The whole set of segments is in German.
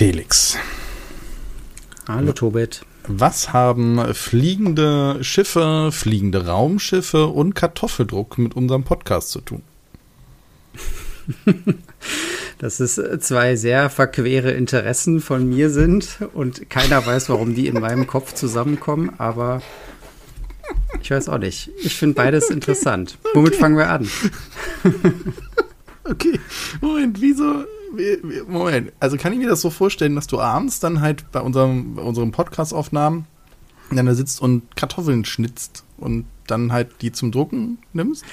Felix. Hallo Tobit. Was haben fliegende Schiffe, fliegende Raumschiffe und Kartoffeldruck mit unserem Podcast zu tun? Dass es zwei sehr verquere Interessen von mir sind und keiner weiß, warum die in meinem Kopf zusammenkommen, aber ich weiß auch nicht. Ich finde beides okay. interessant. Womit okay. fangen wir an? okay. Moment, wieso? Moment, also kann ich mir das so vorstellen, dass du abends dann halt bei unserem, bei unserem Podcast-Aufnahmen dann da sitzt und Kartoffeln schnitzt und dann halt die zum Drucken nimmst?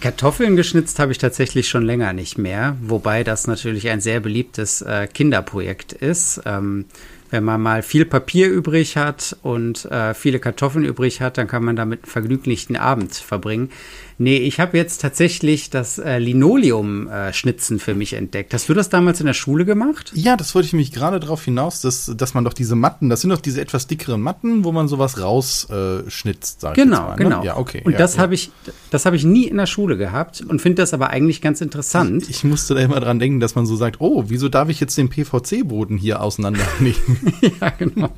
Kartoffeln geschnitzt habe ich tatsächlich schon länger nicht mehr, wobei das natürlich ein sehr beliebtes äh, Kinderprojekt ist. Ähm, wenn man mal viel Papier übrig hat und äh, viele Kartoffeln übrig hat, dann kann man damit einen vergnüglichen Abend verbringen. Nee, ich habe jetzt tatsächlich das äh, Linoleum-Schnitzen äh, für mich entdeckt. Hast du das damals in der Schule gemacht? Ja, das wollte ich mich gerade darauf hinaus, dass, dass man doch diese Matten, das sind doch diese etwas dickeren Matten, wo man sowas rausschnitzt, äh, sag genau, ich mal, Genau, genau. Ja, okay. Und ja, das habe ich, das habe ich nie in der Schule gehabt und finde das aber eigentlich ganz interessant. Ich, ich, musste da immer dran denken, dass man so sagt, oh, wieso darf ich jetzt den PVC-Boden hier auseinandernehmen? ja, genau.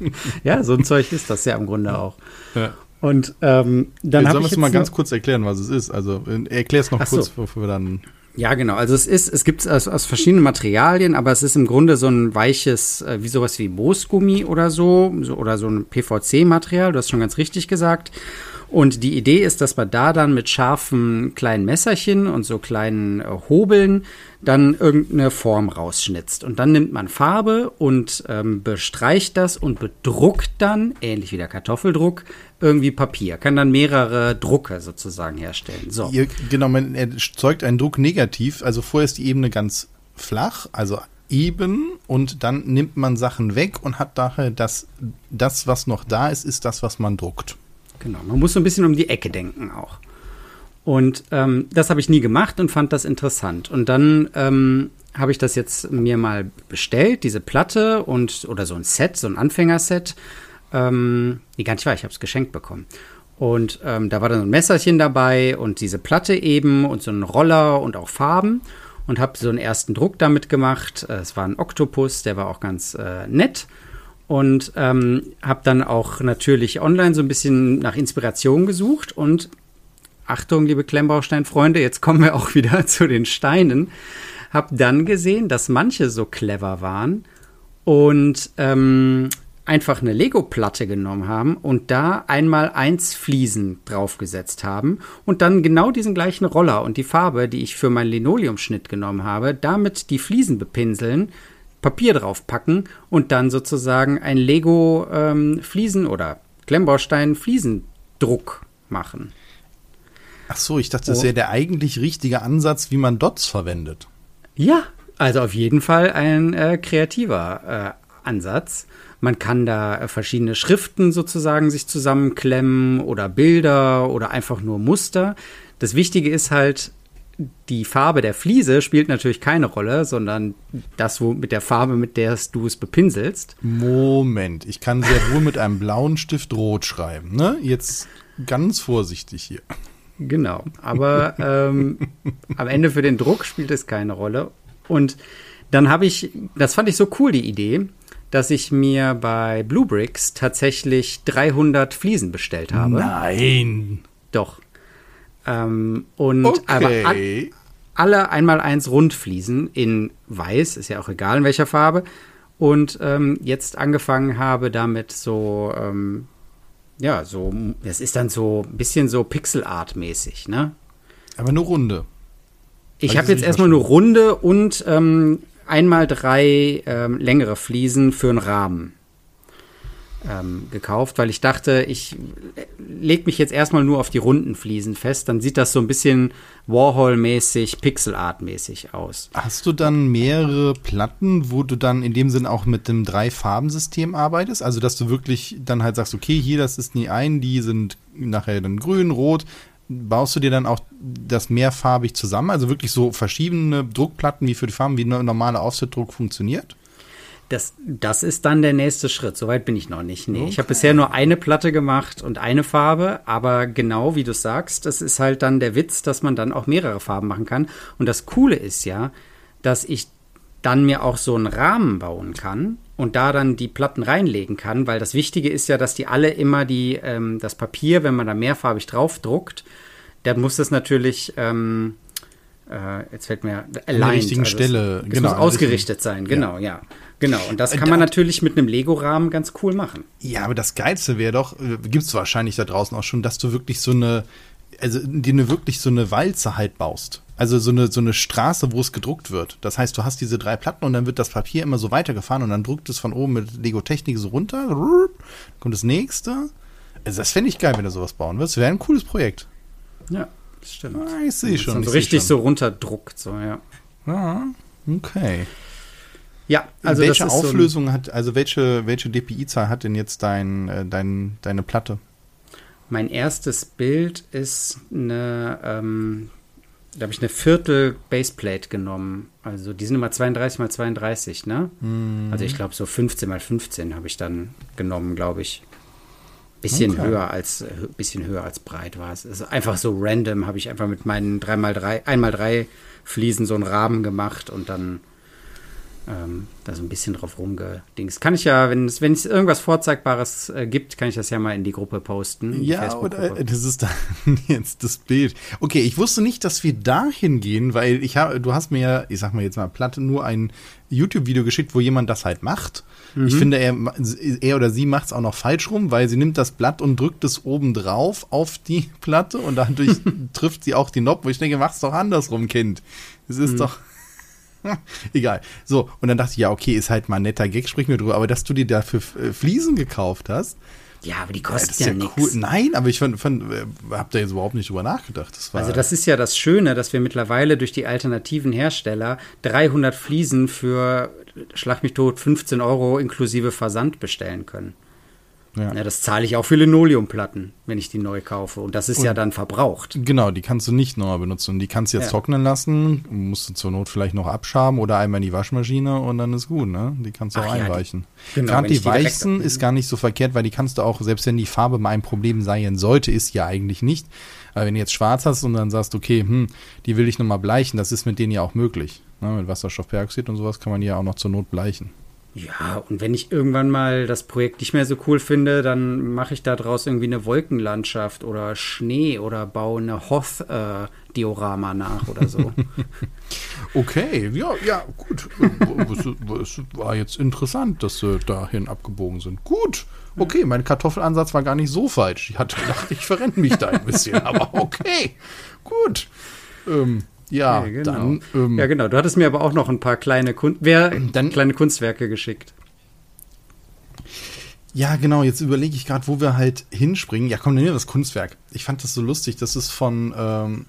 Ja, so ein Zeug ist das ja im Grunde auch. Ja. Und ähm, dann habe ich jetzt mal ganz kurz erklären, was es ist. Also erklär es noch Ach kurz, so. bevor wir dann. Ja, genau. Also es ist, es gibt es aus, aus verschiedenen Materialien, aber es ist im Grunde so ein weiches, äh, wie sowas wie Moosgummi oder so, so oder so ein PVC-Material. Du hast schon ganz richtig gesagt. Und die Idee ist, dass man da dann mit scharfen kleinen Messerchen und so kleinen äh, Hobeln dann irgendeine Form rausschnitzt. Und dann nimmt man Farbe und ähm, bestreicht das und bedruckt dann, ähnlich wie der Kartoffeldruck, irgendwie Papier. Kann dann mehrere Drucke sozusagen herstellen. So. Ihr, genau, man erzeugt einen Druck negativ. Also vorher ist die Ebene ganz flach, also eben und dann nimmt man Sachen weg und hat daher das, das, was noch da ist, ist das, was man druckt. Genau, man muss so ein bisschen um die Ecke denken auch. Und ähm, das habe ich nie gemacht und fand das interessant. Und dann ähm, habe ich das jetzt mir mal bestellt, diese Platte und oder so ein Set, so ein Anfängerset. Ähm, nee, gar nicht wahr, ich habe es geschenkt bekommen. Und ähm, da war dann so ein Messerchen dabei und diese Platte eben und so ein Roller und auch Farben. Und habe so einen ersten Druck damit gemacht. Es war ein Oktopus, der war auch ganz äh, nett und ähm, habe dann auch natürlich online so ein bisschen nach Inspiration gesucht und Achtung, liebe Klemmbausteinfreunde, jetzt kommen wir auch wieder zu den Steinen. Hab dann gesehen, dass manche so clever waren und ähm, einfach eine Lego-Platte genommen haben und da einmal eins Fliesen draufgesetzt haben und dann genau diesen gleichen Roller und die Farbe, die ich für meinen Linoleumschnitt genommen habe, damit die Fliesen bepinseln, Papier draufpacken und dann sozusagen ein Lego ähm, Fliesen oder Klemmbaustein Fliesendruck machen. Ach so, ich dachte, das wäre der eigentlich richtige Ansatz, wie man Dots verwendet. Ja, also auf jeden Fall ein äh, kreativer äh, Ansatz. Man kann da äh, verschiedene Schriften sozusagen sich zusammenklemmen oder Bilder oder einfach nur Muster. Das Wichtige ist halt, die Farbe der Fliese spielt natürlich keine Rolle, sondern das wo mit der Farbe, mit der du es bepinselst. Moment, ich kann sehr wohl mit einem blauen Stift rot schreiben. Ne? Jetzt ganz vorsichtig hier. Genau, aber ähm, am Ende für den Druck spielt es keine Rolle. Und dann habe ich, das fand ich so cool, die Idee, dass ich mir bei Bluebricks tatsächlich 300 Fliesen bestellt habe. Nein. Doch. Ähm, und okay. aber an, alle einmal eins Rundfliesen in weiß, ist ja auch egal in welcher Farbe. Und ähm, jetzt angefangen habe damit so, ähm, ja, so, das ist dann so ein bisschen so Pixel-Art-mäßig, ne? Aber nur Runde. Ich habe jetzt erstmal nur Runde und ähm, einmal drei ähm, längere Fliesen für einen Rahmen ähm, gekauft, weil ich dachte, ich lege mich jetzt erstmal nur auf die runden Fliesen fest. Dann sieht das so ein bisschen Warhol-mäßig, Pixel-Art-mäßig aus. Hast du dann mehrere Platten, wo du dann in dem Sinn auch mit dem Drei-Farben-System arbeitest? Also, dass du wirklich dann halt sagst, okay, hier, das ist nie ein, die sind nachher dann grün, rot. Baust du dir dann auch das mehrfarbig zusammen? Also wirklich so verschiedene Druckplatten wie für die Farben, wie ein normaler Offset-Druck funktioniert? Das, das ist dann der nächste Schritt. Soweit bin ich noch nicht. Nee, okay. ich habe bisher nur eine Platte gemacht und eine Farbe, aber genau wie du sagst, das ist halt dann der Witz, dass man dann auch mehrere Farben machen kann. Und das Coole ist ja, dass ich dann mir auch so einen Rahmen bauen kann und da dann die Platten reinlegen kann, weil das Wichtige ist ja, dass die alle immer die, ähm, das Papier, wenn man da mehrfarbig draufdruckt, dann muss das natürlich, ähm, äh, jetzt fällt mir, aligned, An der richtigen also Stelle, es, genau. muss ausgerichtet sein, genau, ja. ja. Genau, und das äh, kann man natürlich mit einem Lego-Rahmen ganz cool machen. Ja, aber das Geilste wäre doch, äh, gibt es wahrscheinlich da draußen auch schon, dass du wirklich so eine, also dir eine wirklich so eine Walze halt baust. Also so eine, so eine Straße, wo es gedruckt wird. Das heißt, du hast diese drei Platten und dann wird das Papier immer so weitergefahren und dann druckt es von oben mit Lego Technik so runter. Dann kommt das nächste. Also das fände ich geil, wenn du sowas bauen würdest. Wäre ein cooles Projekt. Ja, stimmt. Ah, ich sehe schon. So richtig so runterdruckt, so, ja. Ja, okay. Ja, also welche Auflösung so hat, also welche, welche DPI-Zahl hat denn jetzt dein, äh, dein, deine Platte? Mein erstes Bild ist eine, ähm, da habe ich eine Viertel Baseplate genommen. Also die sind immer 32 mal 32, ne? Mm. Also ich glaube so 15 mal 15 habe ich dann genommen, glaube ich. Bisschen okay. höher als bisschen höher als breit war es. Also einfach so random habe ich einfach mit meinen 3x3, 1x3 Fliesen so einen Rahmen gemacht und dann ähm, da so ein bisschen drauf rumgedings. Kann ich ja, wenn es, wenn es irgendwas Vorzeigbares äh, gibt, kann ich das ja mal in die Gruppe posten. Ja, oder, äh, das ist dann jetzt das Bild. Okay, ich wusste nicht, dass wir dahin gehen, weil ich habe, du hast mir ja, ich sag mal jetzt mal platt, nur ein YouTube-Video geschickt, wo jemand das halt macht. Mhm. Ich finde, er, er oder sie macht es auch noch falsch rum, weil sie nimmt das Blatt und drückt es oben drauf auf die Platte und dadurch trifft sie auch die Nob, wo ich denke, mach's doch andersrum, Kind. Es ist mhm. doch Egal. So, und dann dachte ich, ja, okay, ist halt mal ein netter Gag, sprechen wir drüber. Aber dass du dir dafür äh, Fliesen gekauft hast. Ja, aber die kosten ja, ja nichts. Cool. Nein, aber ich fand, fand, äh, hab da jetzt überhaupt nicht drüber nachgedacht. Das also das ist ja das Schöne, dass wir mittlerweile durch die alternativen Hersteller 300 Fliesen für, schlag mich tot, 15 Euro inklusive Versand bestellen können. Ja. ja. das zahle ich auch für Linoleumplatten, wenn ich die neu kaufe. Und das ist und ja dann verbraucht. Genau, die kannst du nicht neu benutzen. Und die kannst du jetzt ja. trocknen lassen, musst du zur Not vielleicht noch abschaben oder einmal in die Waschmaschine und dann ist gut, ne? Die kannst du Ach auch ja, einweichen. Die, genau, Gerade die, die weißen ist gar nicht so verkehrt, weil die kannst du auch, selbst wenn die Farbe mal ein Problem sein sollte, ist ja eigentlich nicht. Aber wenn du jetzt schwarz hast und dann sagst, okay, hm, die will ich nochmal bleichen, das ist mit denen ja auch möglich. Ne? Mit Wasserstoffperoxid und sowas kann man die ja auch noch zur Not bleichen. Ja, und wenn ich irgendwann mal das Projekt nicht mehr so cool finde, dann mache ich da draus irgendwie eine Wolkenlandschaft oder Schnee oder baue eine Hoth-Diorama äh, nach oder so. okay, ja, ja, gut. Es war jetzt interessant, dass sie dahin abgebogen sind. Gut. Okay, mein Kartoffelansatz war gar nicht so falsch. Ich hatte gedacht, ich verrenne mich da ein bisschen, aber okay. Gut. Ähm, ja, ja genau. dann. Ähm, ja, genau. Du hattest mir aber auch noch ein paar kleine, Kun wer, dann, kleine Kunstwerke geschickt. Ja, genau. Jetzt überlege ich gerade, wo wir halt hinspringen. Ja, komm, dann nehmen wir das Kunstwerk. Ich fand das so lustig. Das ist von ähm,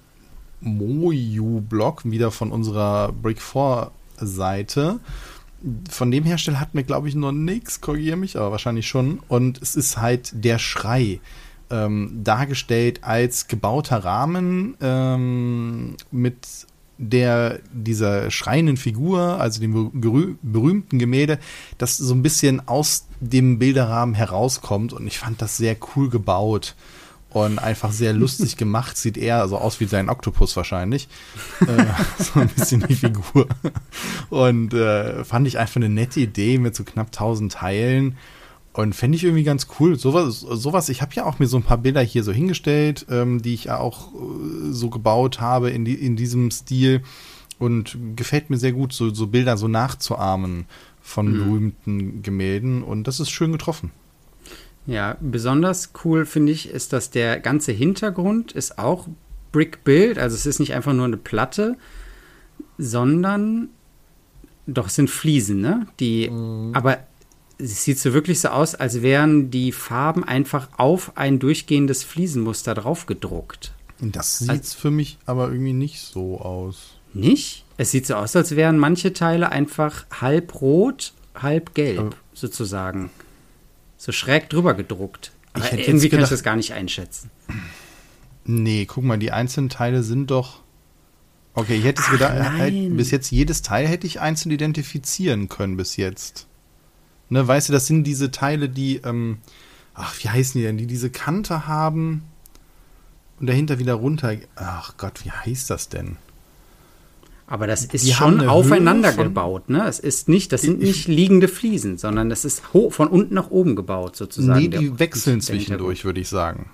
Moju-Blog, wieder von unserer Brick 4 Seite. Von dem Hersteller hat mir, glaube ich, noch nichts. Korrigiere mich, aber wahrscheinlich schon. Und es ist halt der Schrei ähm, dargestellt als gebauter Rahmen ähm, mit der dieser schreienden Figur, also dem berühmten Gemälde, das so ein bisschen aus dem Bilderrahmen herauskommt und ich fand das sehr cool gebaut und einfach sehr lustig gemacht. Sieht eher so aus wie sein Oktopus wahrscheinlich. äh, so ein bisschen die Figur. Und äh, fand ich einfach eine nette Idee mit so knapp 1000 Teilen. Und fände ich irgendwie ganz cool. Sowas, sowas ich habe ja auch mir so ein paar Bilder hier so hingestellt, ähm, die ich ja auch äh, so gebaut habe in, die, in diesem Stil. Und gefällt mir sehr gut, so, so Bilder so nachzuahmen von mhm. berühmten Gemälden. Und das ist schön getroffen. Ja, besonders cool finde ich, ist, dass der ganze Hintergrund ist auch Brick Build. Also es ist nicht einfach nur eine Platte, sondern doch es sind Fliesen, ne? Die, mhm. aber es sieht so wirklich so aus, als wären die Farben einfach auf ein durchgehendes Fliesenmuster drauf gedruckt. Das sieht also, für mich aber irgendwie nicht so aus. Nicht? Es sieht so aus, als wären manche Teile einfach halb rot, halb gelb, aber sozusagen. So schräg drüber gedruckt. Aber irgendwie kann ich das gar nicht einschätzen. Nee, guck mal, die einzelnen Teile sind doch. Okay, ich hätte es gedacht, halt, bis jetzt jedes Teil hätte ich einzeln identifizieren können bis jetzt. Ne, weißt du, das sind diese Teile, die, ähm, ach, wie heißen die denn, die diese Kante haben und dahinter wieder runter. Ach Gott, wie heißt das denn? Aber das ist Die schon aufeinander gebaut, ne? Es ist nicht, das sind nicht liegende Fliesen, sondern das ist von unten nach oben gebaut, sozusagen. Nee, die wechseln zwischendurch, würde ich sagen.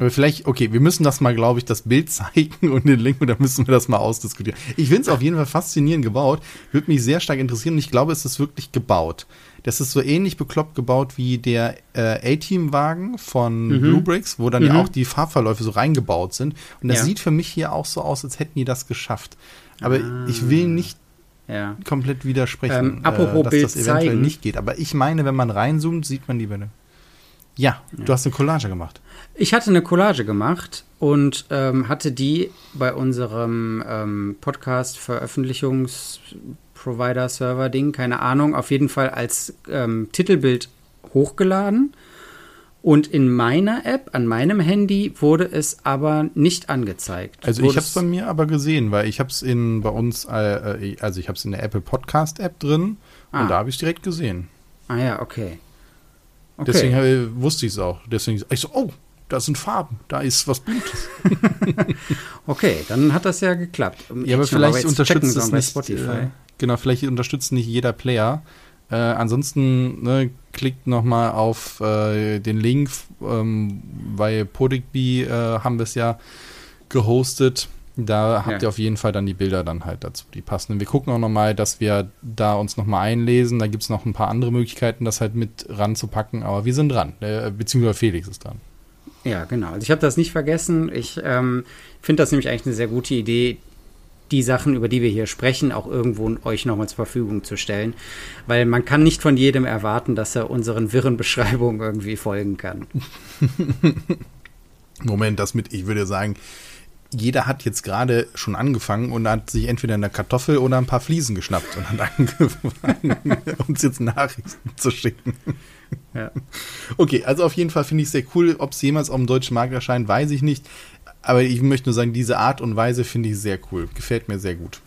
Aber vielleicht, okay, wir müssen das mal, glaube ich, das Bild zeigen und den Link und dann müssen wir das mal ausdiskutieren. Ich finde es auf jeden Fall faszinierend gebaut. Würde mich sehr stark interessieren und ich glaube, es ist wirklich gebaut. Das ist so ähnlich bekloppt gebaut wie der äh, A-Team-Wagen von Blue Bricks, wo dann ja auch die Fahrverläufe so reingebaut sind. Und das Ja. sieht für mich hier auch so aus, als hätten die das geschafft. Aber ich will nicht Ja. komplett widersprechen, Ähm, apropos dass Bild das eventuell zeigen. nicht geht. Aber ich meine, wenn man reinzoomt, sieht man die Welle. Ja, du hast eine Collage gemacht. Ich hatte eine Collage gemacht und ähm, hatte die bei unserem ähm, Podcast-Veröffentlichungs-Provider-Server-Ding, keine Ahnung, auf jeden Fall als ähm, Titelbild hochgeladen. Und in meiner App, an meinem Handy, wurde es aber nicht angezeigt. Also Wurde ich habe es es- bei mir aber gesehen, weil ich habe es in bei uns, äh, äh, also ich habe es in der Apple Podcast App drin Ah. und da habe ich es direkt gesehen. Ah ja, okay. okay. Deswegen äh, wusste ich es auch. Deswegen ich so, oh, da sind Farben, da ist was Buntes. okay, dann hat das ja geklappt. Ja, aber noch mal vielleicht checken unterstützt es bei nicht. Spotify. Äh, genau, vielleicht unterstützt nicht jeder Player. Äh, ansonsten ne, klickt noch mal auf äh, den Link, ähm, weil Podicbee äh, haben wir es ja gehostet. Da habt Ja. ihr auf jeden Fall dann die Bilder dann halt dazu, die passenden. Wir gucken auch noch mal, dass wir da uns noch mal einlesen. Da gibt es noch ein paar andere Möglichkeiten, das halt mit ranzupacken. Aber wir sind dran, äh, beziehungsweise Felix ist dran. Ja, genau. Also ich habe das nicht vergessen. Ich ähm, finde das nämlich eigentlich eine sehr gute Idee, die Sachen, über die wir hier sprechen, auch irgendwo euch nochmal zur Verfügung zu stellen. Weil man kann nicht von jedem erwarten, dass er unseren wirren Beschreibungen irgendwie folgen kann. Moment, das mit, ich würde sagen, jeder hat jetzt gerade schon angefangen und hat sich entweder eine Kartoffel oder ein paar Fliesen geschnappt und hat angefangen, uns jetzt Nachrichten zu schicken. Ja. Okay, also auf jeden Fall finde ich es sehr cool. Ob es jemals auf dem deutschen Markt erscheint, weiß ich nicht. Aber ich möchte nur sagen, diese Art und Weise finde ich sehr cool. Gefällt mir sehr gut.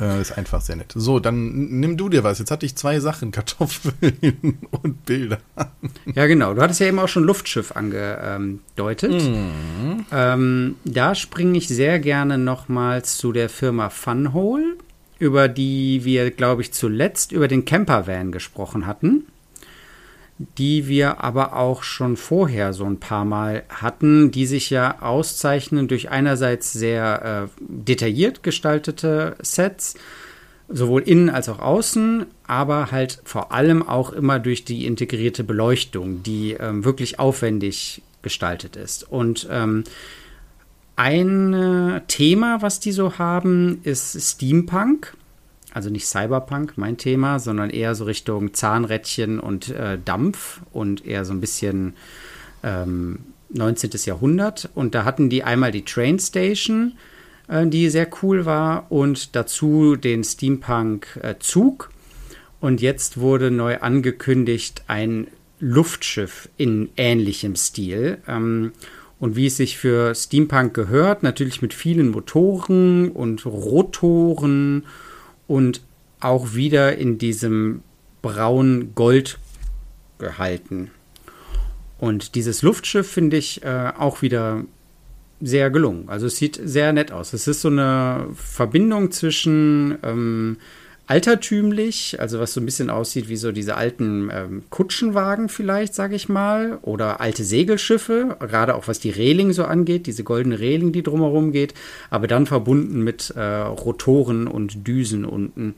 Äh, ist einfach sehr nett. So, dann nimm du dir was. Jetzt hatte ich zwei Sachen, Kartoffeln und Bilder. Ja, genau. Du hattest ja eben auch schon Luftschiff angedeutet. Ähm, da springe ich sehr gerne nochmals zu der Firma Funhole, über die wir, glaube ich, zuletzt über den Campervan gesprochen hatten. Die wir aber auch schon vorher so ein paar Mal hatten, die sich ja auszeichnen durch einerseits sehr äh, detailliert gestaltete Sets, sowohl innen als auch außen, aber halt vor allem auch immer durch die integrierte Beleuchtung, die ähm, wirklich aufwendig gestaltet ist. Und ähm, ein Thema, was die so haben, ist Steampunk. Also nicht Cyberpunk, mein Thema, sondern eher so Richtung Zahnrädchen und äh, Dampf und eher so ein bisschen ähm, 19. Jahrhundert. Und da hatten die einmal die Train Station, äh, die sehr cool war, und dazu den Steampunk-Zug. und jetzt wurde neu angekündigt ein Luftschiff in ähnlichem Stil. Ähm, und wie es sich für Steampunk gehört, natürlich mit vielen Motoren und Rotoren und auch wieder in diesem braun-gold gehalten. Und dieses Luftschiff finde ich äh, auch wieder sehr gelungen. Also es sieht sehr nett aus. Es ist so eine Verbindung zwischen ähm, altertümlich, also was so ein bisschen aussieht wie so diese alten ähm, Kutschenwagen vielleicht, sage ich mal, oder alte Segelschiffe, gerade auch was die Reling so angeht, diese goldene Reling, die drumherum geht, aber dann verbunden mit äh, Rotoren und Düsen unten.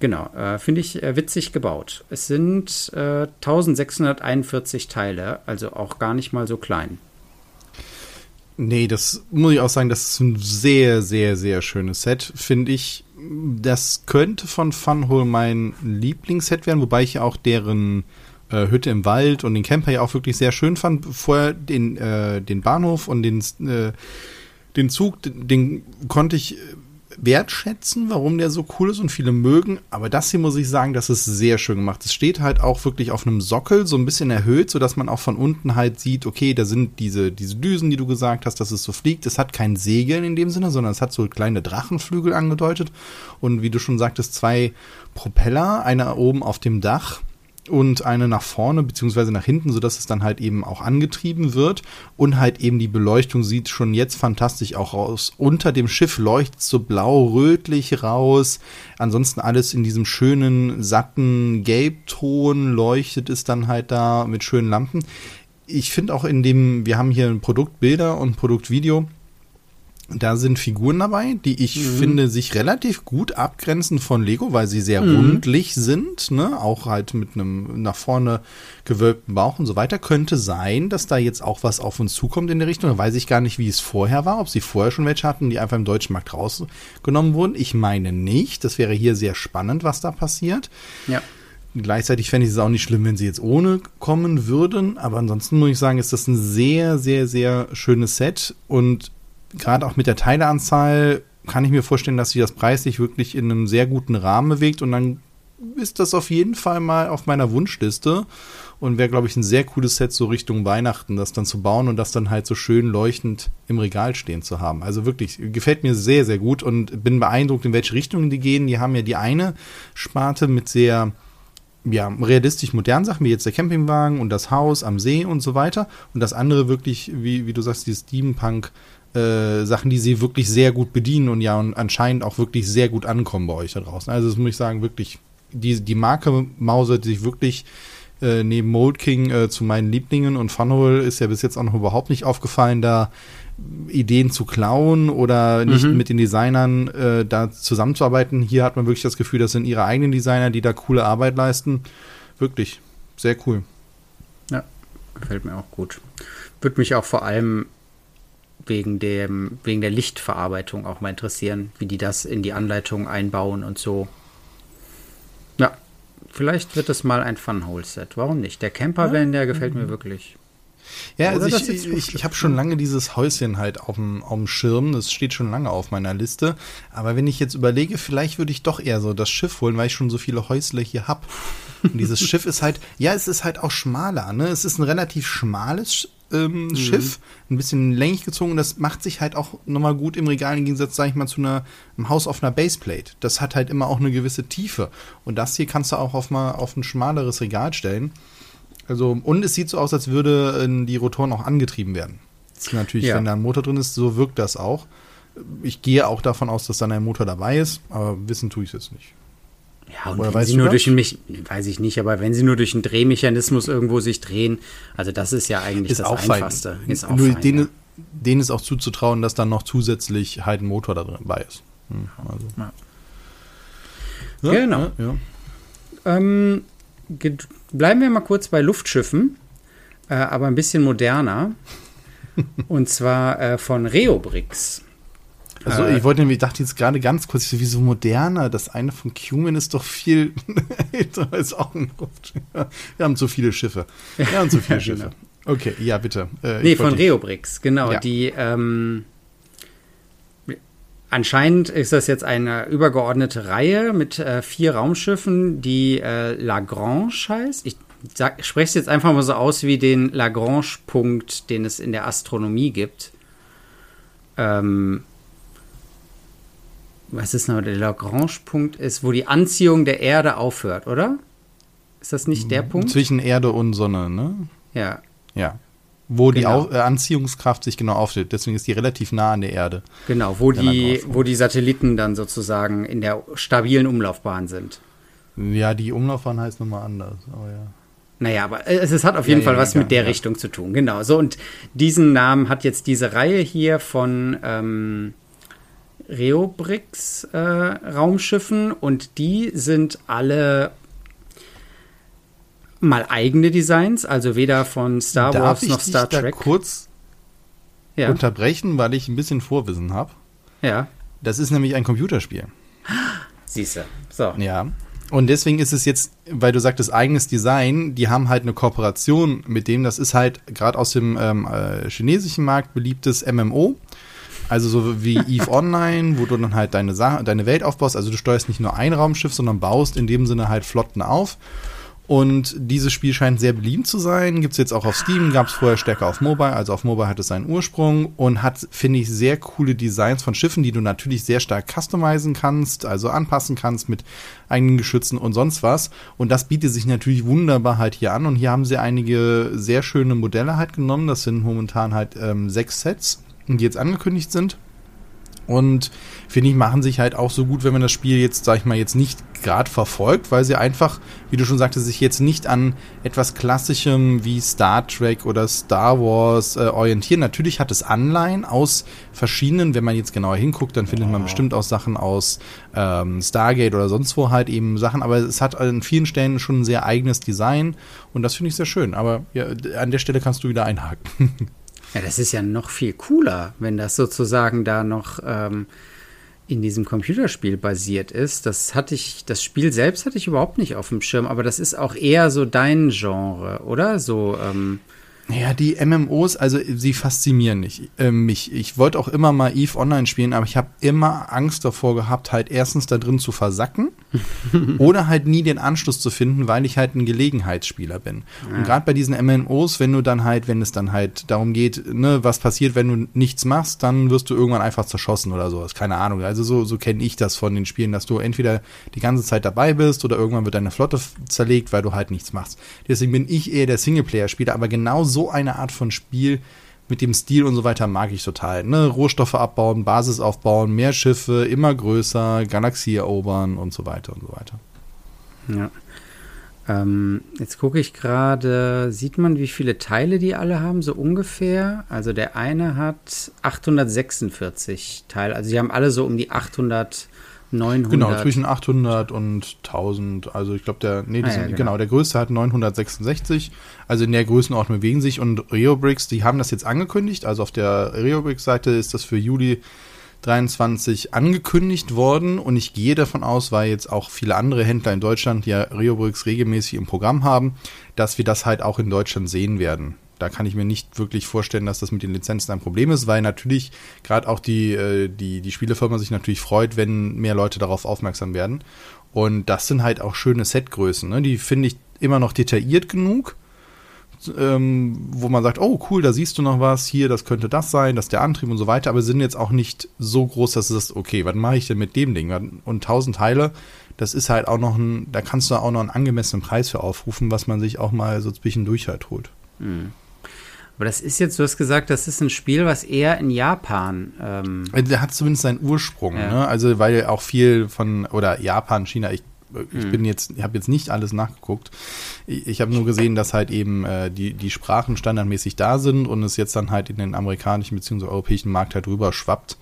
Genau, äh, finde ich äh, witzig gebaut. Es sind äh, 1641 Teile, also auch gar nicht mal so klein. Nee, das muss ich auch sagen, das ist ein sehr, sehr, sehr schönes Set, finde ich. Das könnte von Funhole mein Lieblingsset werden, wobei ich ja auch deren äh, Hütte im Wald und den Camper ja auch wirklich sehr schön fand. Vorher den, äh, den Bahnhof und den, äh, den Zug, den, den konnte ich äh, wertschätzen, warum der so cool ist und viele mögen. Aber das hier muss ich sagen, das ist sehr schön gemacht. Es steht halt auch wirklich auf einem Sockel, so ein bisschen erhöht, sodass man auch von unten halt sieht, okay, da sind diese, diese Düsen, die du gesagt hast, dass es so fliegt. Es hat kein Segeln in dem Sinne, sondern es hat so kleine Drachenflügel angedeutet. Und wie du schon sagtest, zwei Propeller, einer oben auf dem Dach und eine nach vorne beziehungsweise nach hinten, sodass es dann halt eben auch angetrieben wird und halt eben die Beleuchtung sieht schon jetzt fantastisch auch aus. Unter dem Schiff leuchtet so blau-rötlich raus. Ansonsten alles in diesem schönen, satten Gelbton leuchtet es dann halt da mit schönen Lampen. Ich finde auch in dem, wir haben hier ein Produktbilder und Produktvideo da sind Figuren dabei, die ich mhm. finde sich relativ gut abgrenzen von Lego, weil sie sehr mhm. rundlich sind, ne? Auch halt mit einem nach vorne gewölbten Bauch und so weiter. Könnte sein, dass da jetzt auch was auf uns zukommt in der Richtung. Da weiß ich gar nicht, wie es vorher war, ob sie vorher schon welche hatten, die einfach im deutschen Markt rausgenommen wurden. Ich meine nicht. Das wäre hier sehr spannend, was da passiert. Ja. Gleichzeitig fände ich es auch nicht schlimm, wenn sie jetzt ohne kommen würden. Aber ansonsten muss ich sagen, ist das ein sehr, sehr, sehr schönes Set. Und gerade auch mit der Teileanzahl kann ich mir vorstellen, dass sich das preislich wirklich in einem sehr guten Rahmen bewegt und dann ist das auf jeden Fall mal auf meiner Wunschliste und wäre, glaube ich, ein sehr cooles Set so Richtung Weihnachten, das dann zu bauen und das dann halt so schön leuchtend im Regal stehen zu haben. Also wirklich, gefällt mir sehr, sehr gut und bin beeindruckt, in welche Richtung die gehen. Die haben ja die eine Sparte mit sehr ja, realistisch modernen Sachen, wie jetzt der Campingwagen und das Haus am See und so weiter. Und das andere wirklich, wie, wie du sagst, dieses Steampunk äh, Sachen, die sie wirklich sehr gut bedienen und ja und anscheinend auch wirklich sehr gut ankommen bei euch da draußen. Also das muss ich sagen, wirklich, die, die Marke mauset sich wirklich äh, neben Mold King äh, zu meinen Lieblingen und Funhole ist ja bis jetzt auch noch überhaupt nicht aufgefallen, da Ideen zu klauen oder nicht mhm. mit den Designern äh, da zusammenzuarbeiten. Hier hat man wirklich das Gefühl, das sind ihre eigenen Designer, die da coole Arbeit leisten. Wirklich, sehr cool. Ja, gefällt mir auch gut. Würde mich auch vor allem wegen, dem, wegen der Lichtverarbeitung auch mal interessieren, wie die das in die Anleitung einbauen und so. Ja, vielleicht wird es mal ein Funhole-Set. Warum nicht? Der Campervan, der gefällt mir wirklich. Ja, also ich, ich, ich, ich habe schon lange dieses Häuschen halt auf dem, auf dem Schirm. Das steht schon lange auf meiner Liste. Aber wenn ich jetzt überlege, vielleicht würde ich doch eher so das Schiff holen, weil ich schon so viele Häusle hier habe. Und dieses Schiff ist halt, ja, es ist halt auch schmaler. Ne? Es ist ein relativ schmales ähm, mhm. Schiff, ein bisschen länglich gezogen. Das macht sich halt auch nochmal gut im Regal im Gegensatz, sag ich mal, zu einer, einem Haus auf einer Baseplate. Das hat halt immer auch eine gewisse Tiefe. Und das hier kannst du auch auf mal auf ein schmaleres Regal stellen. Also, und es sieht so aus, als würden die Rotoren auch angetrieben werden. Das ist natürlich, ja. wenn da ein Motor drin ist, so wirkt das auch. Ich gehe auch davon aus, dass dann ein Motor dabei ist, aber wissen tue ich es jetzt nicht. Ja, und Oder wenn sie nur durch einen, weiß ich nicht, aber wenn sie nur durch einen Drehmechanismus irgendwo sich drehen, also das ist ja eigentlich ist das Einfachste. Ist auch nur fein, denen, ja. denen ist auch zuzutrauen, dass dann noch zusätzlich halt ein Motor dabei ist. Hm, also. ja. Ja, genau. Ähm, bleiben wir mal kurz bei Luftschiffen, äh, aber ein bisschen moderner. und zwar äh, von Reobrix. Also äh, ich wollte nämlich, dachte jetzt gerade ganz kurz, wie so moderner. Das eine von Cumin ist doch viel älter als auch ein Wir haben zu viele Schiffe. Wir haben zu viele Schiffe. Genau. Okay, ja, bitte. Äh, nee, von Reobrix, genau. Ja. Die, ähm, anscheinend ist das jetzt eine übergeordnete Reihe mit äh, vier Raumschiffen, die äh, Lagrange heißt. Ich spreche es jetzt einfach mal so aus wie den Lagrange-Punkt, den es in der Astronomie gibt. Ähm, was ist noch der Lagrange-Punkt ist, wo die Anziehung der Erde aufhört, oder? Ist das nicht der Punkt? Zwischen Erde und Sonne, ne? Ja. Ja. Wo genau. die äh, Anziehungskraft sich genau aufstellt. Deswegen ist die relativ nah an der Erde. Genau, wo die, wo die Satelliten dann sozusagen in der stabilen Umlaufbahn sind. Ja, die Umlaufbahn heißt nochmal anders, aber ja. Naja, aber es, es hat auf jeden ja, Fall ja, was ja, mit der Richtung zu tun, genau. So, und diesen Namen hat jetzt diese Reihe hier von ähm, Reobrix äh, Raumschiffen und die sind alle mal eigene Designs, also weder von Star Darf Wars ich noch Star dich Trek. Da kurz ja. unterbrechen, weil ich ein bisschen Vorwissen habe. Ja. Das ist nämlich ein Computerspiel. Siehst du. So. Ja. Und deswegen ist es jetzt, weil du sagtest, eigenes Design, die haben halt eine Kooperation mit dem, das ist halt gerade aus dem ähm, äh, chinesischen Markt beliebtes MMO. Also so wie Eve Online, wo du dann halt deine, Sa deine Welt aufbaust. Also du steuerst nicht nur ein Raumschiff, sondern baust in dem Sinne halt Flotten auf. Und dieses Spiel scheint sehr beliebt zu sein. Gibt es jetzt auch auf Steam, gab es vorher stärker auf Mobile. Also auf Mobile hat es seinen Ursprung und hat, finde ich, sehr coole Designs von Schiffen, die du natürlich sehr stark customizen kannst, also anpassen kannst mit eigenen Geschützen und sonst was. Und das bietet sich natürlich wunderbar halt hier an. Und hier haben sie einige sehr schöne Modelle halt genommen. Das sind momentan halt ähm, sechs Sets, die jetzt angekündigt sind. Und finde ich, machen sich halt auch so gut, wenn man das Spiel jetzt, sag ich mal, jetzt nicht gerade verfolgt, weil sie einfach, wie du schon sagtest, sich jetzt nicht an etwas Klassischem wie Star Trek oder Star Wars äh, orientieren. Natürlich hat es Anleihen aus verschiedenen, wenn man jetzt genauer hinguckt, dann findet man bestimmt auch Sachen aus ähm, Stargate oder sonst wo halt eben Sachen, aber es hat an vielen Stellen schon ein sehr eigenes Design und das finde ich sehr schön. Aber ja, an der Stelle kannst du wieder einhaken. Ja, das ist ja noch viel cooler, wenn das sozusagen da noch ähm, in diesem Computerspiel basiert ist. Das hatte ich, das Spiel selbst hatte ich überhaupt nicht auf dem Schirm, aber das ist auch eher so dein Genre, oder? So, ähm, ja, die MMOs, also sie faszinieren nicht, äh, mich. Ich wollte auch immer mal Eve Online spielen, aber ich habe immer Angst davor gehabt, halt erstens da drin zu versacken oder halt nie den Anschluss zu finden, weil ich halt ein Gelegenheitsspieler bin. Ja. Und gerade bei diesen MMOs, wenn du dann halt, wenn es dann halt darum geht, ne, was passiert, wenn du nichts machst, dann wirst du irgendwann einfach zerschossen oder sowas. Keine Ahnung. Also so, so kenne ich das von den Spielen, dass du entweder die ganze Zeit dabei bist oder irgendwann wird deine Flotte zerlegt, weil du halt nichts machst. Deswegen bin ich eher der Singleplayer-Spieler, aber genau so eine Art von Spiel mit dem Stil und so weiter mag ich total. Ne? Rohstoffe abbauen, Basis aufbauen, mehr Schiffe, immer größer, Galaxie erobern und so weiter und so weiter. Ja. Ähm, jetzt gucke ich gerade, sieht man, wie viele Teile die alle haben, so ungefähr? Also der eine hat 846 Teile, also sie haben alle so um die 800 900. Genau, zwischen 800 und 1000. Also ich glaube, der, nee, ah, ja, genau. genau. der größte hat 966. Also in der Größenordnung bewegen sich. Und RioBricks, die haben das jetzt angekündigt. Also auf der RioBricks-Seite ist das für Juli 23 angekündigt worden. Und ich gehe davon aus, weil jetzt auch viele andere Händler in Deutschland ja RioBricks regelmäßig im Programm haben, dass wir das halt auch in Deutschland sehen werden da kann ich mir nicht wirklich vorstellen, dass das mit den Lizenzen ein Problem ist, weil natürlich gerade auch die, äh, die, die Spielefirma sich natürlich freut, wenn mehr Leute darauf aufmerksam werden. Und das sind halt auch schöne Setgrößen. Ne? Die finde ich immer noch detailliert genug, ähm, wo man sagt, oh cool, da siehst du noch was, hier, das könnte das sein, das ist der Antrieb und so weiter, aber sind jetzt auch nicht so groß, dass du sagst, okay, was mache ich denn mit dem Ding? Und 1000 Teile, das ist halt auch noch ein, da kannst du auch noch einen angemessenen Preis für aufrufen, was man sich auch mal so zwischendurch halt holt. Mhm. Aber das ist jetzt, du hast gesagt, das ist ein Spiel, was eher in Japan. Ähm Der hat zumindest seinen Ursprung, ja. ne? Also weil auch viel von oder Japan, China, ich ich mhm. bin jetzt, ich habe jetzt nicht alles nachgeguckt. Ich, ich habe nur gesehen, dass halt eben äh, die, die Sprachen standardmäßig da sind und es jetzt dann halt in den amerikanischen bzw. europäischen Markt halt rüber schwappt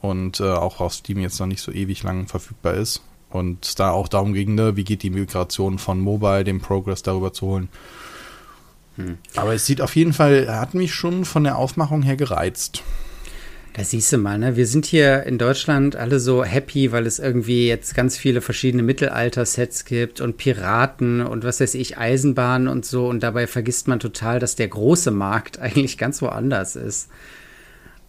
und äh, auch auf Steam jetzt noch nicht so ewig lang verfügbar ist. Und da auch darum ging, ne, wie geht die Migration von Mobile, den Progress darüber zu holen. Hm. Aber es sieht auf jeden Fall, hat mich schon von der Aufmachung her gereizt. Da siehst du mal, ne? Wir sind hier in Deutschland alle so happy, weil es irgendwie jetzt ganz viele verschiedene Mittelalter-Sets gibt und Piraten und was weiß ich, Eisenbahnen und so. Und dabei vergisst man total, dass der große Markt eigentlich ganz woanders ist.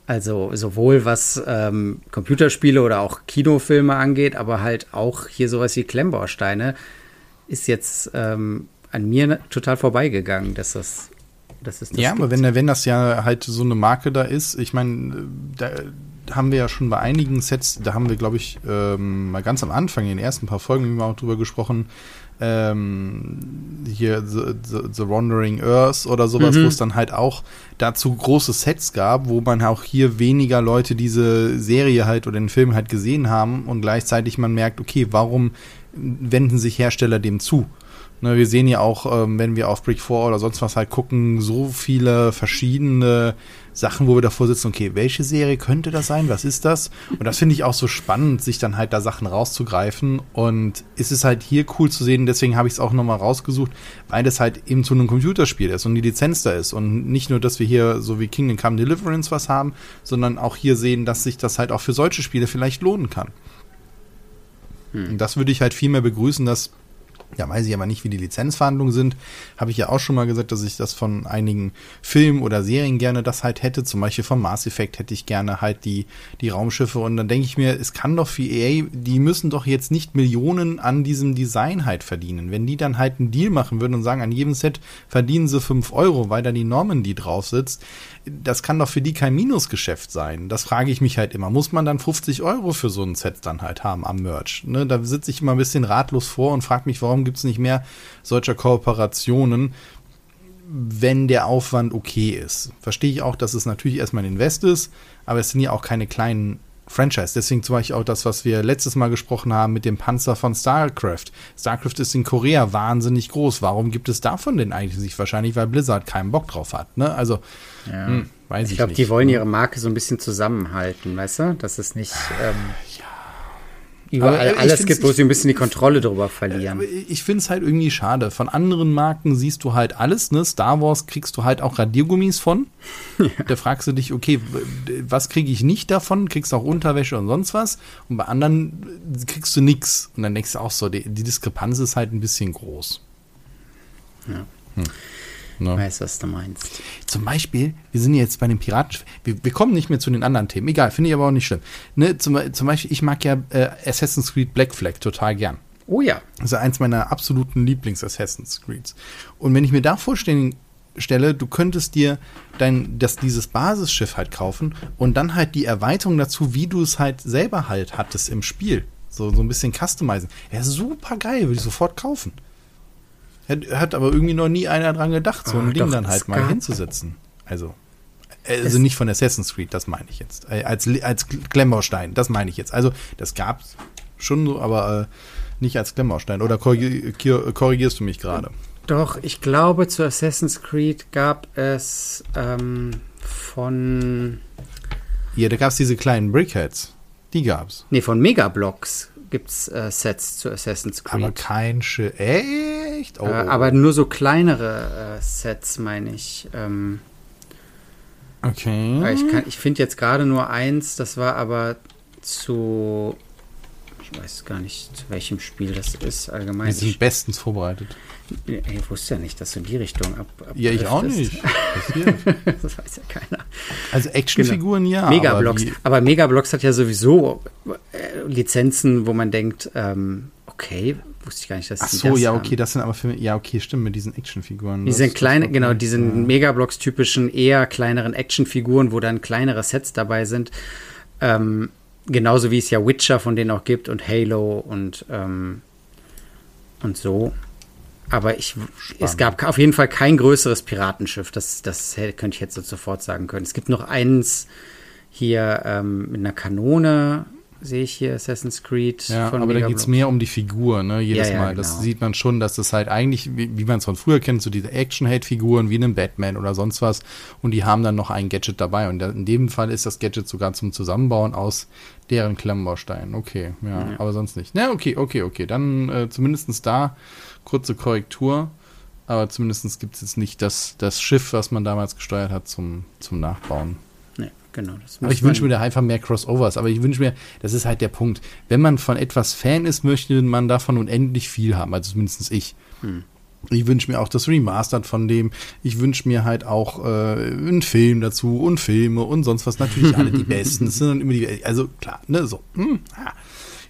Also sowohl was ähm, Computerspiele oder auch Kinofilme angeht, aber halt auch hier sowas wie Klemmbausteine ist jetzt ähm, an mir total vorbeigegangen, dass das, dass es das Ja, gibt. aber wenn, wenn das ja halt so eine Marke da ist, ich meine, da haben wir ja schon bei einigen Sets, da haben wir, glaube ich, ähm, mal ganz am Anfang, in den ersten paar Folgen, auch drüber gesprochen, ähm, hier The, The, The, Wandering Earth oder sowas, mhm. wo es dann halt auch dazu große Sets gab, wo man auch hier weniger Leute diese Serie halt oder den Film halt gesehen haben und gleichzeitig man merkt, okay, warum wenden sich Hersteller dem zu? Ne, wir sehen ja auch, ähm, wenn wir auf Brick 4 oder sonst was halt gucken, so viele verschiedene Sachen, wo wir davor sitzen, okay, welche Serie könnte das sein? Was ist das? Und das finde ich auch so spannend, sich dann halt da Sachen rauszugreifen. Und es ist halt hier cool zu sehen, deswegen habe ich es auch nochmal rausgesucht, weil das halt eben zu einem Computerspiel ist und die Lizenz da ist. Und nicht nur, dass wir hier so wie Kingdom Come Deliverance was haben, sondern auch hier sehen, dass sich das halt auch für solche Spiele vielleicht lohnen kann. Hm. Und das würde ich halt viel mehr begrüßen, dass Ja, weiß ich aber nicht, wie die Lizenzverhandlungen sind. Habe ich ja auch schon mal gesagt, dass ich das von einigen Filmen oder Serien gerne das halt hätte. Zum Beispiel vom Mass Effect hätte ich gerne halt die, die Raumschiffe. Und dann denke ich mir, es kann doch für EA, die müssen doch jetzt nicht Millionen an diesem Design halt verdienen. Wenn die dann halt einen Deal machen würden und sagen, an jedem Set verdienen sie fünf Euro, weil da die Normen, die drauf sitzt, das kann doch für die kein Minusgeschäft sein. Das frage ich mich halt immer. Muss man dann 50 Euro für so ein Set dann halt haben am Merch? Ne, da sitze ich immer ein bisschen ratlos vor und frage mich, warum gibt es nicht mehr solcher Kooperationen, wenn der Aufwand okay ist. Verstehe ich auch, dass es natürlich erstmal ein Invest ist, aber es sind ja auch keine kleinen Franchise. Deswegen zum Beispiel auch das, was wir letztes Mal gesprochen haben mit dem Panzer von StarCraft. StarCraft ist in Korea wahnsinnig groß. Warum gibt es davon denn eigentlich nicht? Wahrscheinlich, weil Blizzard keinen Bock drauf hat. Ne? Also, ja. hm, weiß ich, ich glaube, die wollen ihre Marke so ein bisschen zusammenhalten, weißt du? Das ist nicht. Ähm, ja überall aber alles gibt, wo sie ein bisschen die Kontrolle drüber verlieren. Ich finde es halt irgendwie schade. Von anderen Marken siehst du halt alles, ne? Star Wars kriegst du halt auch Radiergummis von. Ja. Da fragst du dich, okay, was kriege ich nicht davon? Kriegst auch Unterwäsche und sonst was. Und bei anderen kriegst du nichts. Und dann denkst du auch so, die, die Diskrepanz ist halt ein bisschen groß. Ja. Hm. Ne? Weiß, was du meinst. Zum Beispiel, wir sind jetzt bei den Piraten. Wir, wir kommen nicht mehr zu den anderen Themen. Egal, finde ich aber auch nicht schlimm. Ne, zum, zum Beispiel, ich mag ja äh, Assassin's Creed Black Flag total gern. Oh ja. Das ist eins meiner absoluten Lieblings-Assassin's Creeds. Und wenn ich mir da vorstellen stelle, du könntest dir dein, das, dieses Basisschiff halt kaufen und dann halt die Erweiterung dazu, wie du es halt selber halt hattest im Spiel. So, so ein bisschen customizen. Ja, super geil, würde ich sofort kaufen. Hat aber irgendwie noch nie einer dran gedacht, so ein oh, Ding doch, dann halt mal hinzusetzen. Also, also nicht von Assassin's Creed, das meine ich jetzt. Äh, als, als Klemmbaustein, das meine ich jetzt. Also, das gab es schon so, aber äh, nicht als Klemmbaustein. Oder korrigierst du mich gerade? Doch, ich glaube, zu Assassin's Creed gab es ähm, von. Ja, da gab es diese kleinen Brickheads. Die gab's. Nee, von Megablocks gibt es äh, Sets zu Assassin's Creed. Aber kein Sch Echt? Oh. Äh, aber nur so kleinere äh, Sets, meine ich. Ähm, okay. Ich, ich finde jetzt gerade nur eins, das war aber zu. Ich weiß gar nicht, zu welchem Spiel das ist allgemein. Wir sind bestens vorbereitet. Ich wusste ja nicht, dass du in die Richtung ab. ab ja, ich auch nicht. das weiß ja keiner. Also Actionfiguren genau. ja. Megablocks. Aber, aber, Megablocks hat ja sowieso äh, Lizenzen, wo man denkt, ähm, okay, wusste ich gar nicht, dass Ach so, ja, okay, haben. das sind aber für ja, okay, stimmt, mit diesen Actionfiguren. Die sind kleine, genau, diese ja. Megablocks-typischen, eher kleineren Actionfiguren, wo dann kleinere Sets dabei sind. Ähm, genauso wie es ja Witcher von denen auch gibt und Halo und, ähm, und so. Aber ich, es gab auf jeden Fall kein größeres Piratenschiff. Das, das könnte ich jetzt so sofort sagen können. Es gibt noch eins hier ähm, mit einer Kanone, sehe ich hier Assassin's Creed. Ja, aber da geht es mehr um die Figur, ne? Jedes ja, ja, Mal. Genau. Das sieht man schon, dass das halt eigentlich, wie, wie man es von früher kennt, so diese Action-Hate-Figuren wie einen Batman oder sonst was. Und die haben dann noch ein Gadget dabei. Und in dem Fall ist das Gadget sogar zum Zusammenbauen aus deren Klemmbausteinen. Okay, ja, aber sonst nicht. Na, okay, okay, okay. Dann äh, zumindest da kurze Korrektur, aber zumindest gibt es jetzt nicht das, das Schiff, was man damals gesteuert hat, zum, zum Nachbauen. Genau. aber ich wünsche mir da einfach mehr Crossovers. Aber ich wünsche mir, das ist halt der Punkt. Wenn man von etwas Fan ist, möchte man davon unendlich viel haben. Also zumindest ich. Hm. Ich wünsche mir auch das Remastered von dem. Ich wünsche mir halt auch äh, einen Film dazu und Filme und sonst was. Natürlich alle die besten. Das sind dann immer die, also klar, ne, so. Hm, ja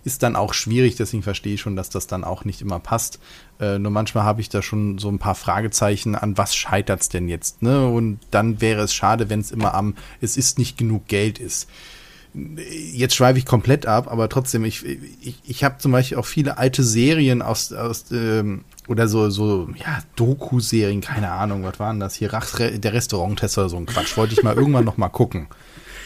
ist dann auch schwierig, deswegen verstehe ich schon, dass das dann auch nicht immer passt. Äh, nur manchmal habe ich da schon so ein paar Fragezeichen, an was scheitert es denn jetzt, ne? Und dann wäre es schade, wenn es immer am, es ist nicht genug Geld ist. Jetzt schweife ich komplett ab, aber trotzdem, ich, ich, ich habe zum Beispiel auch viele alte Serien aus, aus ähm, oder so, so, ja, Doku-Serien, keine Ahnung, was waren das hier? Rach, der Restauranttester oder so ein Quatsch. Wollte ich mal irgendwann noch mal gucken.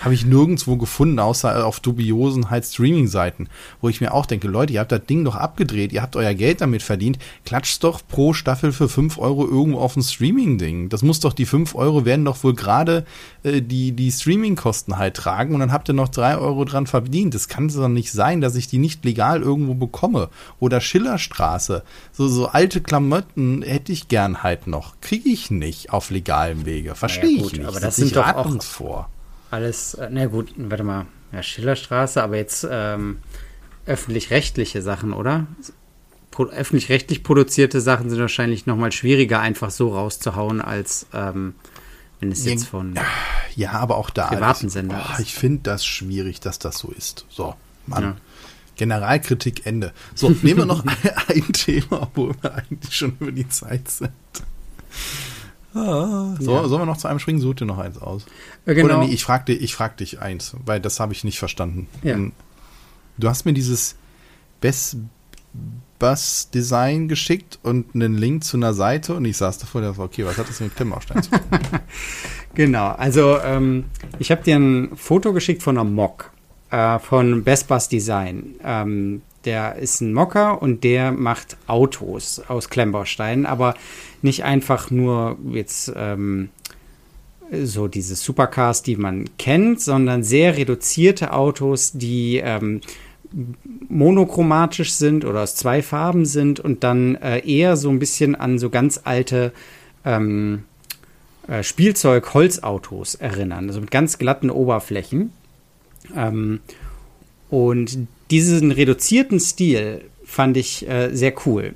Habe ich nirgendwo gefunden, außer auf dubiosen halt Streaming-Seiten, wo ich mir auch denke, Leute, ihr habt das Ding doch abgedreht, ihr habt euer Geld damit verdient, klatscht doch pro Staffel für 5 Euro irgendwo auf ein Streaming-Ding. Das muss doch, die 5 Euro werden doch wohl gerade äh, die, die Streaming-Kosten halt tragen und dann habt ihr noch 3 Euro dran verdient. Das kann doch nicht sein, dass ich die nicht legal irgendwo bekomme. Oder Schillerstraße. So, so alte Klamotten hätte ich gern halt noch. Kriege ich nicht auf legalem Wege. Verstehe naja, ich nicht. Aber das, das sind doch auch vor alles, äh, na gut, warte mal, ja, Schillerstraße, aber jetzt ähm, öffentlich-rechtliche Sachen, oder? öffentlich-rechtlich produzierte Sachen sind wahrscheinlich noch mal schwieriger einfach so rauszuhauen, als ähm, wenn es jetzt von Ja, aber auch da. privaten ich, Sender ist. ich finde das schwierig, dass das so ist. So, Mann. Ja. Generalkritik Ende. So, nehmen wir noch ein, ein Thema, obwohl wir eigentlich schon über die Zeit sind. Ah, so, Ja. Sollen wir noch zu einem springen? Such dir noch eins aus. Äh, genau. Oder nee, ich frag, dich, ich frag dich eins, weil das habe ich nicht verstanden. Ja. Ähm, Du hast mir dieses Best Bus Design geschickt und einen Link zu einer Seite und ich saß davor und dachte, okay, was hat das mit Klemmbaustein zu tun? Genau, also ähm, ich habe dir ein Foto geschickt von einer Mock äh, von Best Bus Design. Ähm, der ist ein Mocker und der macht Autos aus Klemmbausteinen, aber nicht einfach nur jetzt ähm, so diese Supercars, die man kennt, sondern sehr reduzierte Autos, die ähm, monochromatisch sind oder aus zwei Farben sind und dann äh, eher so ein bisschen an so ganz alte ähm, äh, Spielzeug-Holzautos erinnern, also mit ganz glatten Oberflächen. Ähm, und diesen reduzierten Stil fand ich äh, sehr cool.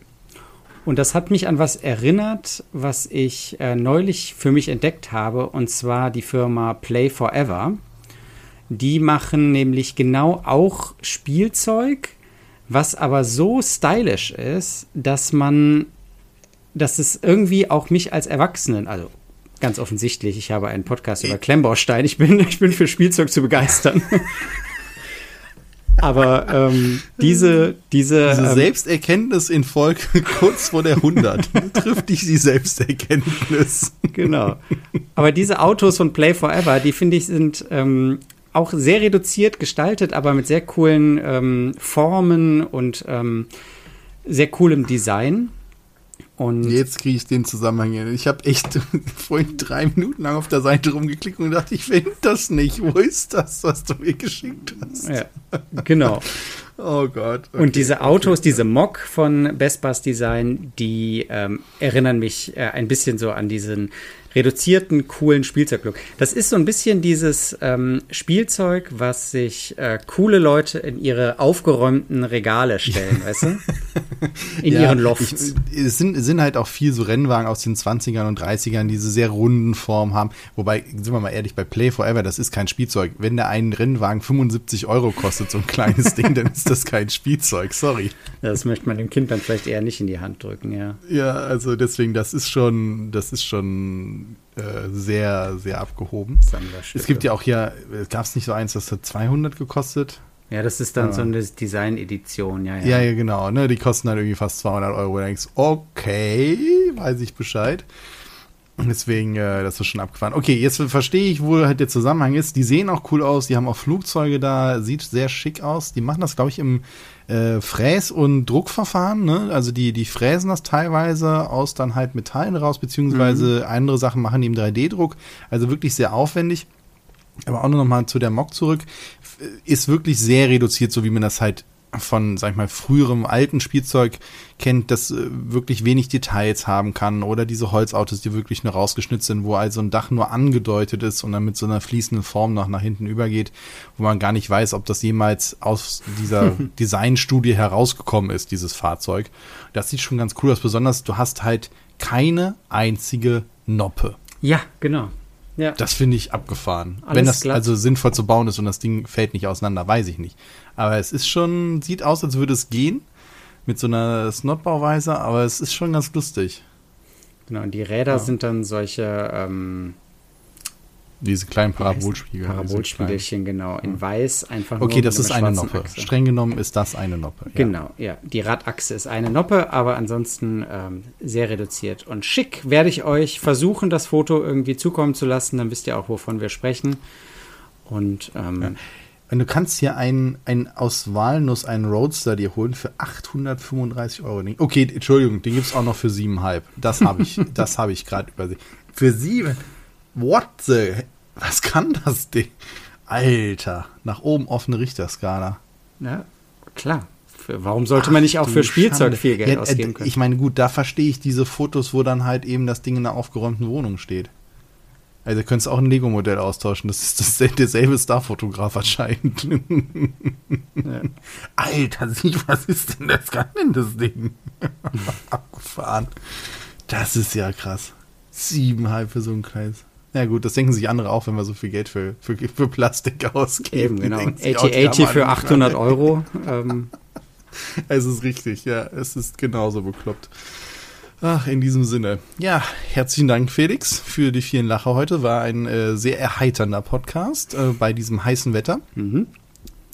Und das hat mich an was erinnert, was ich äh, neulich für mich entdeckt habe, und zwar die Firma Play Forever. Die machen nämlich genau auch Spielzeug, was aber so stylisch ist, dass man, dass es irgendwie auch mich als Erwachsenen, also ganz offensichtlich, ich habe einen Podcast über Klemmbaustein, ich bin, ich bin für Spielzeug zu begeistern. aber ähm, diese, diese, Diese ähm, Selbsterkenntnis in Folge kurz vor der 100 trifft dich die Selbsterkenntnis. Genau. Aber diese Autos von Play Forever, die finde ich sind ähm, auch sehr reduziert gestaltet, aber mit sehr coolen ähm, Formen und ähm, sehr coolem Design. Und Jetzt kriege ich den Zusammenhang. hin. Ich habe echt vorhin drei Minuten lang auf der Seite rumgeklickt und dachte, ich finde das nicht. Wo ist das, was du mir geschickt hast? ja, genau. Oh Gott. okay, und diese Autos, okay. diese Mock von Best Bus Design, die ähm, erinnern mich äh, ein bisschen so an diesen reduzierten, coolen Spielzeuglook. Das ist so ein bisschen dieses ähm, Spielzeug, was sich äh, coole Leute in ihre aufgeräumten Regale stellen, weißt du? In Ja, ihren Lofts. Ich, es sind, sind halt auch viel so Rennwagen aus den 20ern und 30ern, die diese sehr runden Form haben. Wobei, sind wir mal ehrlich, bei Play Forever, das ist kein Spielzeug. Wenn der einen Rennwagen 75 Euro kostet, so ein kleines Ding, dann ist das kein Spielzeug. Sorry. das möchte man dem Kind dann vielleicht eher nicht in die Hand drücken, ja. Ja, also deswegen, das ist schon, das ist schon äh, sehr, sehr abgehoben. Es gibt ja auch hier, gab es nicht so eins, das hat 200 gekostet? Ja, das ist dann Ja. so eine Design-Edition, ja, ja. Ja, ja, genau. Ne? Die kosten halt irgendwie fast 200 Euro. Da denkst du, okay, weiß ich Bescheid. Und Deswegen, äh, das ist schon abgefahren. Okay, jetzt verstehe ich, wo halt der Zusammenhang ist. Die sehen auch cool aus, die haben auch Flugzeuge da, sieht sehr schick aus. Die machen das, glaube ich, im äh, Fräs- und Druckverfahren. Ne? Also die, die fräsen das teilweise aus dann halt Metallen raus, beziehungsweise andere Sachen machen die im 3D-Druck. Also wirklich sehr aufwendig. Aber auch nur noch mal zu der Mock zurück. Ist wirklich sehr reduziert, so wie man das halt von, sag ich mal, früherem alten Spielzeug kennt, das äh, wirklich wenig Details haben kann oder diese Holzautos, die wirklich nur rausgeschnitzt sind, wo also ein Dach nur angedeutet ist und dann mit so einer fließenden Form noch nach hinten übergeht, wo man gar nicht weiß, ob das jemals aus dieser Designstudie herausgekommen ist, dieses Fahrzeug. Das sieht schon ganz cool aus, besonders du hast halt keine einzige Noppe. Ja, genau. Ja. Das finde ich abgefahren. Alles Wenn das glatt. also sinnvoll zu bauen ist und das Ding fällt nicht auseinander, weiß ich nicht. Aber es ist schon, sieht aus, als würde es gehen mit so einer Snotbauweise, aber es ist schon ganz lustig. Genau, und die Räder Ja. sind dann solche ähm, Diese kleinen Parabolspiegel. Parabolspiegelchen, genau, in weiß, einfach Okay, nur das mit ist eine Noppe. Achse. Streng genommen ist das eine Noppe. Ja. Genau, ja. Die Radachse ist eine Noppe, aber ansonsten ähm, sehr reduziert. Und schick werde ich euch versuchen, das Foto irgendwie zukommen zu lassen, dann wisst ihr auch, wovon wir sprechen. Und ähm, Und du kannst hier einen, einen aus Walnuss, einen Roadster dir holen für 835 Euro. Okay, Entschuldigung, den gibt's auch noch für 7,5. Das habe ich, das habe ich gerade übersehen. Für 7? What the? Was kann das Ding? Alter, nach oben offene Richterskala. ja, klar. Für, warum sollte man nicht auch Ach für du Spielzeug Schande. viel Geld Ja, äh, ausgeben können? Ich meine, gut, da verstehe ich diese Fotos, wo dann halt eben das Ding in einer aufgeräumten Wohnung steht. Also du könntest auch ein Lego-Modell austauschen. Das ist das, derselbe Starfotograf anscheinend. ja. Alter, sieh, was ist denn das? Kann denn das Ding? Abgefahren. Das ist ja krass. Siebenhalb für so einen Kreis. Ja gut, das denken sich andere auch, wenn wir so viel Geld für, für, für Plastik ausgeben. Eben, genau. 8080 für 800 Euro. Ähm. Es ist richtig, ja. Es ist genauso bekloppt. Ach, in diesem Sinne. Ja, herzlichen Dank, Felix, für die vielen Lacher heute. War ein äh, sehr erheiternder Podcast äh, bei diesem heißen Wetter. Mhm.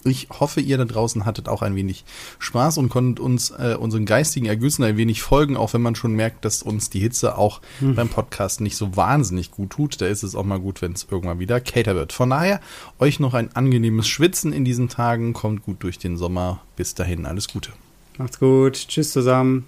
Ich hoffe, ihr da draußen hattet auch ein wenig Spaß und konntet uns äh, unseren geistigen Ergüssen ein wenig folgen, auch wenn man schon merkt, dass uns die Hitze auch hm. beim Podcast nicht so wahnsinnig gut tut. Da ist es auch mal gut, wenn es irgendwann wieder kälter wird. Von daher, euch noch ein angenehmes Schwitzen in diesen Tagen. Kommt gut durch den Sommer. Bis dahin, alles Gute. Macht's gut. Tschüss zusammen.